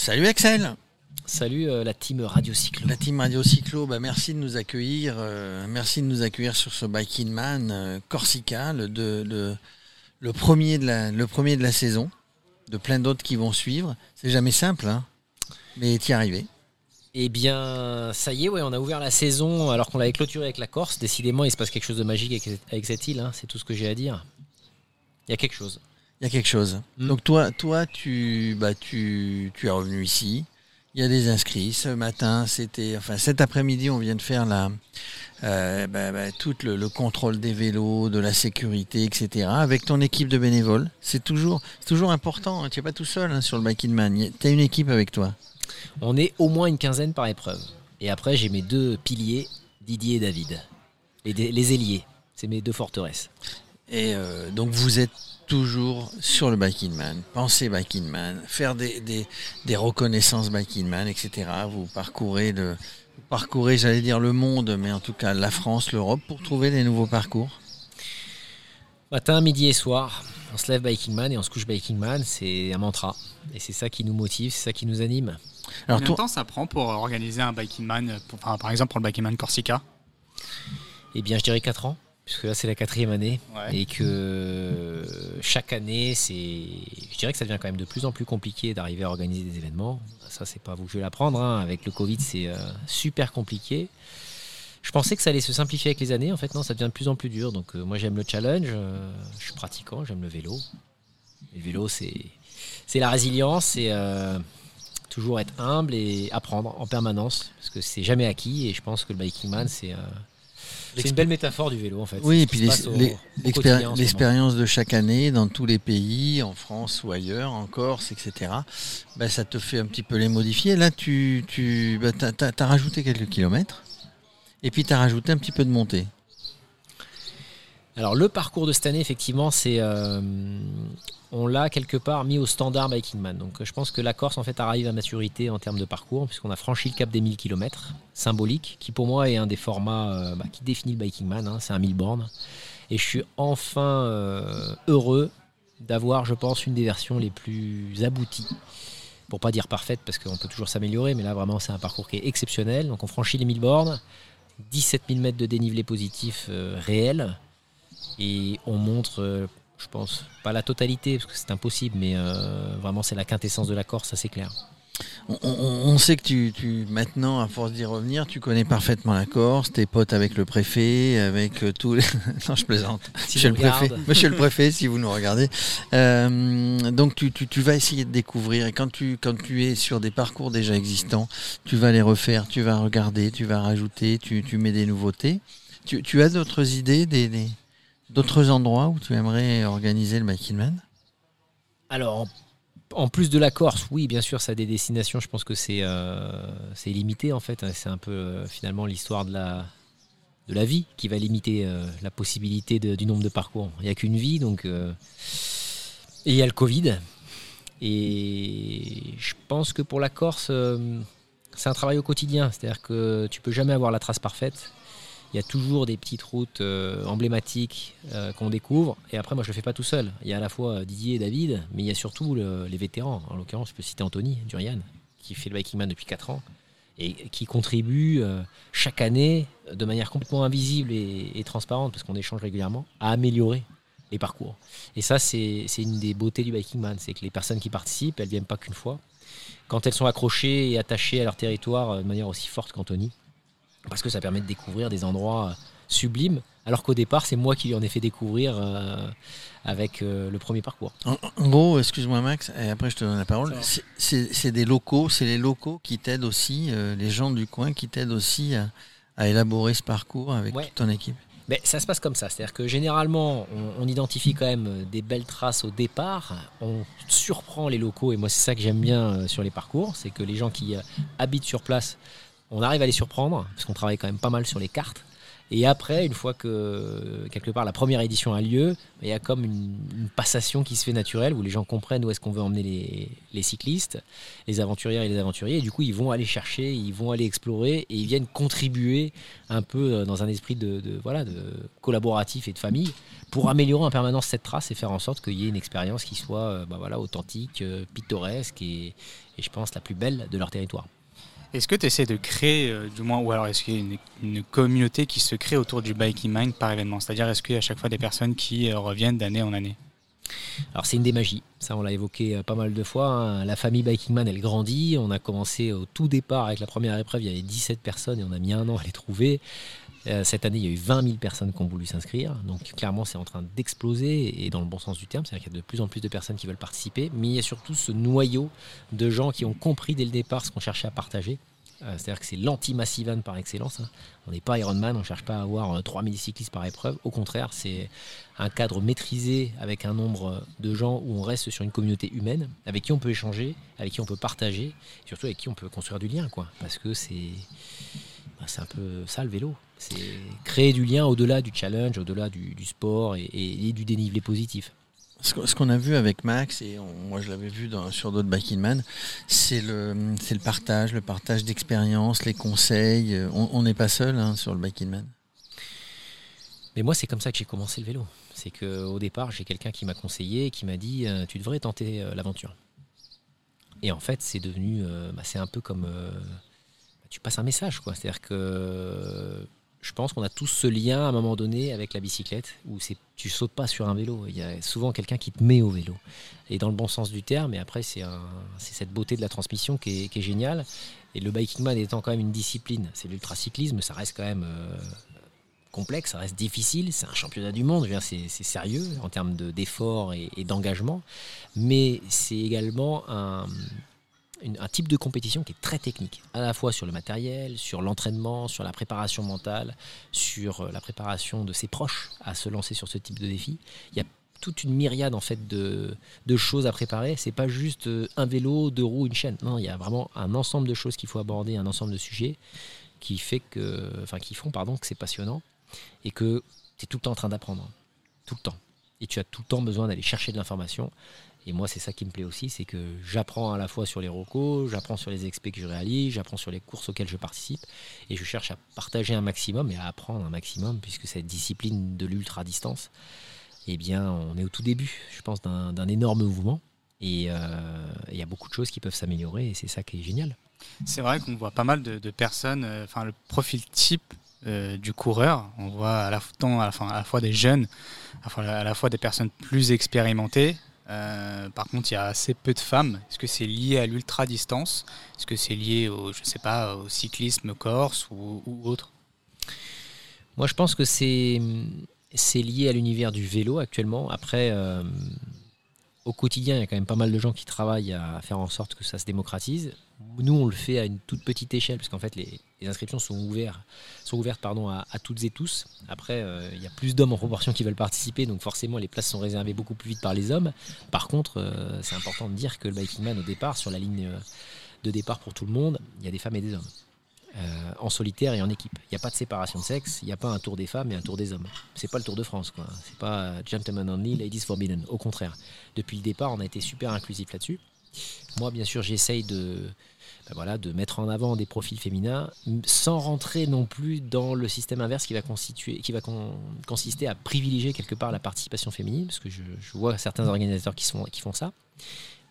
Salut Axel Salut euh, la team Radio Cyclo. La team Radio Cyclo, bah, merci de nous accueillir. euh, merci de nous accueillir sur ce Bike in Man euh, Corsica, le, de- le- le premier de la, le premier de la saison, de plein d'autres qui vont suivre. C'est jamais simple, hein, mais t'y arrivé. Eh bien, ça y est, ouais, on a ouvert la saison alors qu'on l'avait clôturée avec la Corse. Décidément, il se passe quelque chose de magique avec, avec cette île, hein, c'est tout ce que j'ai à dire. Il y a quelque chose. Il y a quelque chose. Mm. Donc toi, toi tu, bah, tu, tu es revenu ici. Il y a des inscrits. Ce matin, c'était, enfin cet après-midi, on vient de faire la, euh, bah, bah, tout le, le contrôle des vélos, de la sécurité, etc. Avec ton équipe de bénévoles. C'est toujours, c'est toujours important. hein. Tu n'es pas tout seul hein, sur le Bike in Man. Tu as une équipe avec toi. On est au moins une quinzaine par épreuve. Et après, j'ai mes deux piliers, Didier et David. Les, les ailiers. C'est mes deux forteresses. Et euh, donc vous êtes toujours sur le Bike in Man, pensez Bike in Man, faire des, des, des reconnaissances Bike in Man, etc. Vous parcourez le, vous parcourez, j'allais dire le monde, mais en tout cas la France, l'Europe, pour trouver des nouveaux parcours. Matin, midi et soir, on se lève Biking Man et on se couche Biking Man. C'est un mantra. Et c'est ça qui nous motive, c'est ça qui nous anime. Alors Combien de toi, temps ça prend pour organiser un Biking Man, pour- enfin, par exemple pour le Biking Man Corsica Eh bien, je dirais 4 ans, puisque là, c'est la quatrième année. Ouais. Et que chaque année, c'est. Je dirais que ça devient quand même de plus en plus compliqué d'arriver à organiser des événements. Ça, c'est pas vous que je vais l'apprendre. hein. Avec le Covid, c'est euh, super compliqué. Je pensais que ça allait se simplifier avec les années. En fait, non, ça devient de plus en plus dur. Donc, euh, moi, j'aime le challenge. euh, je suis pratiquant, j'aime le vélo. Le vélo, c'est c'est la résilience, c'est euh, toujours être humble et apprendre en permanence, parce que c'est jamais acquis. Et je pense que le biking man, c'est euh, c'est une belle métaphore du vélo, en fait. oui, et puis l'expérience de chaque année dans tous les pays, en France ou ailleurs, en Corse, etc. ben, ça te fait un petit peu les modifier. Là, tu, tu ben, as, rajouté quelques kilomètres, et puis tu as rajouté un petit peu de montée. Alors le parcours de cette année, effectivement, c'est euh, on l'a quelque part mis au standard Biking Man. Donc je pense que la Corse en fait arrive à maturité en termes de parcours puisqu'on a franchi le cap des 1000 km, symbolique, qui pour moi est un des formats euh, bah, qui définit le Biking Man. hein, c'est un 1000 bornes. Et je suis enfin euh, heureux d'avoir, je pense, une des versions les plus abouties. Pour pas dire parfaite parce qu'on peut toujours s'améliorer, mais là vraiment c'est un parcours qui est exceptionnel. Donc on franchit les 1000 bornes, 17 000 mètres de dénivelé positif réel. Et on montre, euh, je pense, pas la totalité, parce que c'est impossible, mais euh, vraiment c'est la quintessence de la Corse, ça c'est clair. On, on- on sait que tu, tu- maintenant, à force d'y revenir, tu connais parfaitement la Corse, tes potes avec le préfet, avec euh, tous les... non, je plaisante. Si Monsieur le, préfet, monsieur le préfet, si vous nous regardez. Euh, donc tu, tu- tu vas essayer de découvrir et quand tu, quand tu es sur des parcours déjà existants, tu vas les refaire, tu vas regarder, tu vas rajouter, tu, tu mets des nouveautés. Tu, tu as d'autres idées, des, des- d'autres endroits où tu aimerais organiser le Man Alors, en, plus de la Corse, oui, bien sûr, ça a des destinations, je pense que c'est euh, limité en fait. hein. C'est un peu euh, finalement l'histoire de la, vie qui va limiter euh, la possibilité du nombre de parcours. Il n'y a qu'une vie, donc. euh, et il y a le Covid. Et je pense que pour la Corse, c'est un travail au quotidien. C'est-à-dire que tu peux jamais avoir la trace parfaite. Il y a toujours des petites routes euh, emblématiques euh, qu'on découvre. Et après, moi, je le fais pas tout seul. Il y a à la fois Didier et David, mais il y a surtout le- les vétérans. En l'occurrence, je peux citer Anthony Durian, qui fait le Biking Man depuis 4 ans et qui contribue euh, chaque année de manière complètement invisible et, transparente, parce qu'on échange régulièrement, à améliorer les parcours. Et ça, c'est une des beautés du Biking Man, c'est que les personnes qui participent, elles viennent pas qu'une fois. Quand elles sont accrochées et attachées à leur territoire euh, de manière aussi forte qu'Anthony, parce que ça permet de découvrir des endroits euh, sublimes, alors qu'au départ, c'est moi qui lui en ai fait découvrir euh, avec euh, le premier parcours. En, en gros, excuse-moi Max, et après je te donne la parole. C'est- des locaux, c'est les locaux qui t'aident aussi, euh, les gens du coin qui t'aident aussi à, à élaborer ce parcours avec Ouais. toute ton équipe. Mais ça se passe comme ça, c'est-à-dire que généralement, on, on identifie quand même des belles traces au départ, on surprend les locaux, et moi c'est ça que j'aime bien sur les parcours, c'est que les gens qui habitent sur place, on arrive à les surprendre, parce qu'on travaille quand même pas mal sur les cartes, Et après, une fois que quelque part la première édition a lieu, il y a comme une, passation qui se fait naturelle où les gens comprennent où est-ce qu'on veut emmener les, cyclistes, les aventuriers et les aventuriers. Et du coup, ils vont aller chercher, ils vont aller explorer et ils viennent contribuer un peu euh, dans un esprit de, voilà, de collaboratif et de famille pour améliorer en permanence cette trace et faire en sorte qu'il y ait une expérience qui soit euh, bah authentique, euh, pittoresque et je pense la plus belle de leur territoire. Est-ce que tu essaies de créer, euh, du moins, ou alors est-ce qu'il y a une, communauté qui se crée autour du Biking Mind par événement? C'est-à-dire, est-ce qu'il y a à chaque fois des personnes qui euh, reviennent d'année en année? Alors c'est une des magies, ça on l'a évoqué euh, pas mal de fois. Hein. La famille Biking Man elle grandit. On a commencé au tout départ avec la première épreuve, il y avait 17 personnes et on a mis un an à les trouver. Cette année, il y a eu 20 000 personnes qui ont voulu s'inscrire. Donc clairement, c'est en train d'exploser et dans le bon sens du terme. C'est-à-dire qu'il y a de plus en plus de personnes qui veulent participer. Mais il y a surtout ce noyau de gens qui ont compris dès le départ ce qu'on cherchait à partager euh, c'est-à-dire que c'est l'anti-massive par excellence. Hein. On n'est pas Ironman, on ne cherche pas à avoir 3000 euh, cyclistes par épreuve. Au contraire, c'est un cadre maîtrisé avec un nombre de gens où on reste sur une communauté humaine, avec qui on peut échanger, avec qui on peut partager, surtout avec qui on peut construire du lien. Parce que c'est bah, un peu ça le vélo. C'est créer du lien au-delà du challenge, au-delà du, sport et du dénivelé positif. Ce qu'on a vu avec Max, et moi je l'avais vu dans, sur d'autres Man, c'est le, le partage, le partage d'expériences, les conseils. On n'est pas seul hein, sur le Man. Mais moi, c'est comme ça que j'ai commencé le vélo. C'est qu'au départ, j'ai quelqu'un qui m'a conseillé, qui m'a dit euh, Tu devrais tenter euh, l'aventure. Et en fait, c'est devenu. Euh, bah, c'est un peu comme. Tu passes un message. C'est-à-dire que je pense qu'on a tous ce lien à un moment donné avec la bicyclette où tu sautes pas sur un vélo. Il y a souvent quelqu'un qui te met au vélo. Et dans le bon sens du terme, et après c'est cette beauté de la transmission qui est, géniale. Et le biking man étant quand même une discipline, c'est l'ultracyclisme, ça reste quand même euh, complexe, ça reste difficile, c'est un championnat du monde, c'est sérieux en termes d'effort et d'engagement, mais c'est également un, un type de compétition qui est très technique, à la fois sur le matériel, sur l'entraînement, sur la préparation mentale, sur euh, la préparation de ses proches à se lancer sur ce type de défi. Il y a toute une myriade en fait de, choses à préparer. C'est pas juste euh, un vélo, deux roues, une chaîne. Non, il y a vraiment un ensemble de choses qu'il faut aborder, un ensemble de sujets qui fait que, enfin, qui font pardon que c'est passionnant et que tu es tout le temps en train d'apprendre, tout le temps. Et tu as tout le temps besoin d'aller chercher de l'information et moi, c'est ça qui me plaît aussi, c'est que j'apprends à la fois sur les rocos, j'apprends sur les expés que je réalise, j'apprends sur les courses auxquelles je participe, et je cherche à partager un maximum et à apprendre un maximum, puisque cette discipline de l'ultra distance, eh bien, on est au tout début, je pense, d'un énorme mouvement, et euh, il y a beaucoup de choses qui peuvent s'améliorer, et c'est ça qui est génial. C'est vrai qu'on voit pas mal de, personnes, euh, enfin le profil type euh, du coureur. On voit à la fois des jeunes, à la fois des personnes plus expérimentées, euh, par contre, il y a assez peu de femmes. Est-ce que c'est lié à l'ultra distance Est-ce que c'est lié au, je sais pas, au cyclisme corse ou, autre? Moi, je pense que c'est c'est lié à l'univers du vélo actuellement. Après, euh, au quotidien, il y a quand même pas mal de gens qui travaillent à faire en sorte que ça se démocratise. Nous, on le fait à une toute petite échelle, parce qu'en fait, les, inscriptions sont ouvertes, sont ouvertes pardon, à, toutes et tous. Après, euh, il y a plus d'hommes en proportion qui veulent participer, donc forcément, les places sont réservées beaucoup plus vite par les hommes. Par contre, euh, c'est important de dire que le Biking Man, au départ, sur la ligne euh, de départ pour tout le monde, il y a des femmes et des hommes. en solitaire et en équipe. Il n'y a pas de séparation de sexe, il n'y a pas un tour des femmes et un tour des hommes. C'est pas le Tour de France, quoi. C'est pas gentlemen only, ladies forbidden. Au contraire, depuis le départ, on a été super inclusif là-dessus. Moi, bien sûr, j'essaye de, voilà, de mettre en avant des profils féminins sans rentrer non plus dans le système inverse qui va, constituer, qui va consister à privilégier quelque part la participation féminine, parce que je, vois certains organisateurs qui, qui font ça.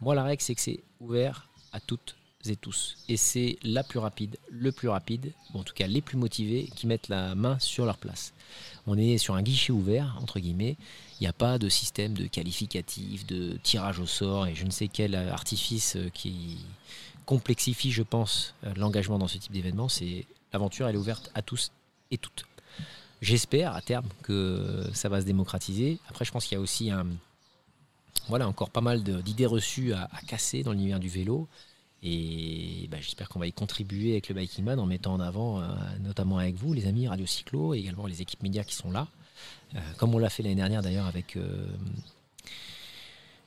Moi, la règle, c'est que c'est ouvert à toutes et tous. Et c'est la plus rapide, le plus rapide, ou en tout cas les plus motivés, qui mettent la main sur leur place. On est sur un guichet ouvert, entre guillemets. Il n'y a pas de système de qualificatif, de tirage au sort et je ne sais quel artifice qui complexifie, je pense, l'engagement dans ce type d'événement. C'est l'aventure, elle est ouverte à tous et toutes. J'espère à terme que ça va se démocratiser. Après, je pense qu'il y a aussi voilà, encore pas mal d'idées reçues à, casser dans l'univers du vélo. Et bah, j'espère qu'on va y contribuer avec le Biking en mettant en avant, euh, notamment avec vous, les amis Radio Cyclo, et également les équipes médias qui sont là. Euh, comme on l'a fait l'année dernière d'ailleurs avec, euh,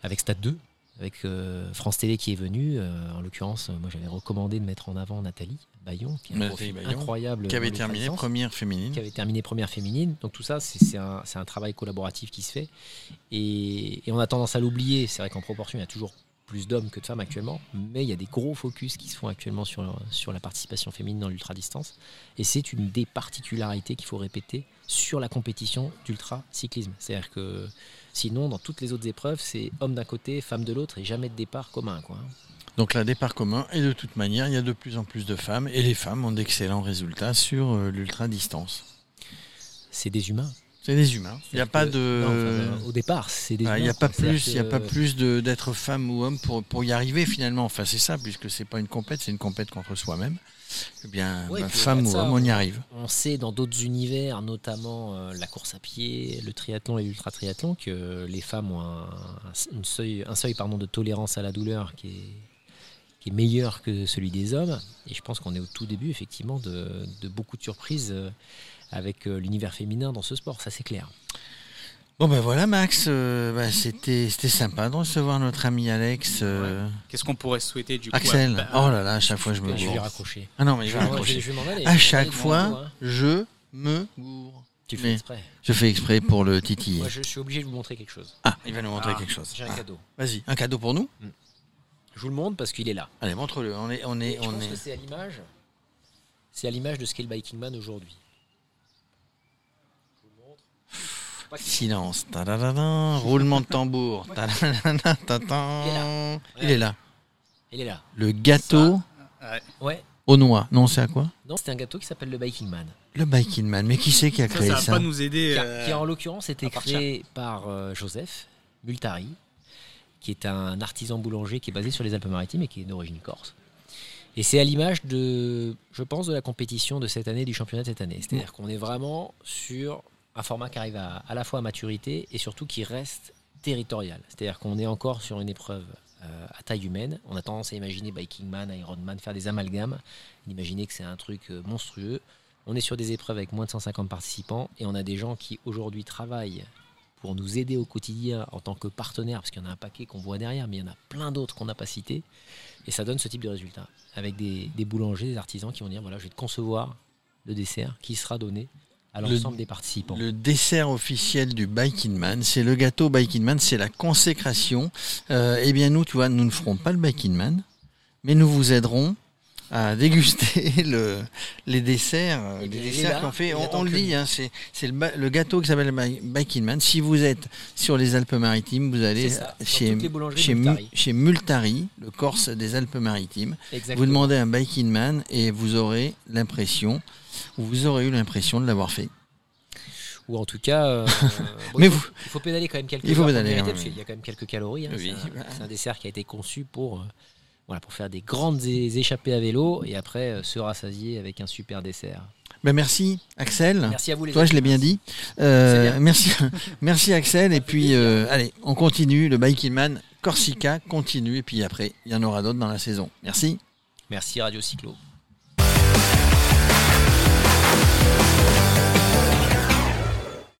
avec Stade 2, avec France Télé qui est venue. en l'occurrence, moi j'avais recommandé de mettre en avant Nathalie Bayon, qui est un profil Bayon, incroyable. Qui avait terminé première féminine. Qui avait terminé première féminine. Donc tout ça, c'est un, travail collaboratif qui se fait. Et, et on a tendance à l'oublier. C'est vrai qu'en proportion, il y a toujours plus d'hommes que de femmes actuellement. Mais il y a des gros focus qui se font actuellement sur, sur la participation féminine dans l'ultra-distance. Et c'est une des particularités qu'il faut répéter sur la compétition d'ultra-cyclisme. C'est-à-dire que sinon, dans toutes les autres épreuves, c'est homme d'un côté, femme de l'autre et jamais de départ commun. Quoi. Donc là, départ commun. Et de toute manière, il y a de plus en plus de femmes. Et les femmes ont d'excellents résultats sur euh, l'ultra-distance. C'est des humains. C'est des humains. Il n'y a pas que- de. non, enfin, au départ, c'est des Il n'y a pas plus, il y a que- pas plus de- d'être femme ou homme pour, pour y arriver finalement. Enfin, c'est ça, puisque c'est pas une compète, c'est une compète contre soi-même. Eh bien, Ouais, bah, puis femme ou homme, on y arrive. On sait dans d'autres univers, notamment euh, la course à pied, le triathlon et l'ultra-triathlon, que les femmes ont un, seuil, un seuil pardon, de tolérance à la douleur qui est, qui est meilleur que celui des hommes. Et je pense qu'on est au tout début, effectivement, de, de beaucoup de surprises euh, avec euh, l'univers féminin dans ce sport, ça c'est clair. Bon ben voilà Max, euh, bah, c'était c'était sympa de recevoir notre ami Alex. euh, Qu'est-ce qu'on pourrait souhaiter du coup Axel. à- Oh là là, à chaque fois je me je vais gourre. raccrocher. Ah non mais je vais Je vais- raccrocher. je vais aller, je vais À chaque fois, hein. je me gourre. Tu fais Mais- exprès. Je fais exprès pour le titiller. Moi, je suis obligé de vous montrer quelque chose. Ah, il va nous montrer Ah, quelque chose. J'ai un Ah, cadeau. Vas-y, un cadeau pour nous Je vous le montre parce qu'il est là. Allez, montre-le. On est, on est, Et je on pense est. que c'est à l'image. C'est à l'image de ce qu'est le Biking Man aujourd'hui. Je vous le montre. Pas que- Silence. Tadadadin. Roulement de tambour. Tadadadin. Il est là. Il est là. Le gâteau Ouais. Ouais. aux noix. Non, c'est à quoi Non, c'est un gâteau qui s'appelle le Biking Man. Le Biking Man. Mais qui c'est qui a créé ça va ça pas nous aider. Qui, a- euh, qui a, en l'occurrence été créé par euh, Joseph Multari, qui est un artisan boulanger qui est basé sur les Alpes-Maritimes et qui est d'origine corse. Et c'est à l'image de, je pense, de la compétition de cette année, du championnat de cette année. C'est-à-dire qu'on est vraiment sur un format qui arrive à, la fois à maturité et surtout qui reste territorial. C'est-à-dire qu'on est encore sur une épreuve euh, à taille humaine. On a tendance à imaginer Biking Man, Ironman, faire des amalgames, d'imaginer que c'est un truc euh, monstrueux. On est sur des épreuves avec moins de 150 participants et on a des gens qui aujourd'hui travaillent pour nous aider au quotidien en tant que partenaires, parce qu'il y en a un paquet qu'on voit derrière, mais il y en a plein d'autres qu'on n'a pas cités. Et ça donne ce type de résultat, avec des boulangers, des artisans qui vont dire, voilà, je vais te concevoir le dessert qui sera donné à Le- l'ensemble des participants. Le dessert officiel du Biking Man, c'est le gâteau Biking Man, c'est la consécration. Euh, eh bien, nous, tu vois, nous ne ferons pas le Biking Man, mais nous vous aiderons à déguster le, les desserts, euh, les desserts qu'on fait. On, le dit, hein, c'est le, gâteau qui s'appelle le Bi- Biking Man. Si vous êtes sur les Alpes-Maritimes, vous allez ça, chez, Multari. chez Multari, le Corse des Alpes-Maritimes. Vous demandez un Biking Man et vous aurez l'impression, ou vous aurez eu l'impression de l'avoir fait. Ou en tout cas, euh, bon, Mais il, faut, vous- il faut pédaler quand même quelques Il faut pédaler, mériter, ouais. parce qu'il y a quand même quelques calories. hein. Oui. C'est un, dessert qui a été conçu pour, euh, voilà, pour faire des grandes échappées à vélo et après euh, se rassasier avec un super dessert. Ben merci Axel. Merci à vous les Toi, amis. je l'ai bien dit. Bien. merci, merci Axel. Et puis, allez, on continue. Le Biking Man Corsica continue. Et puis après, il y en aura d'autres dans la saison. Merci. Merci Radio Cyclo.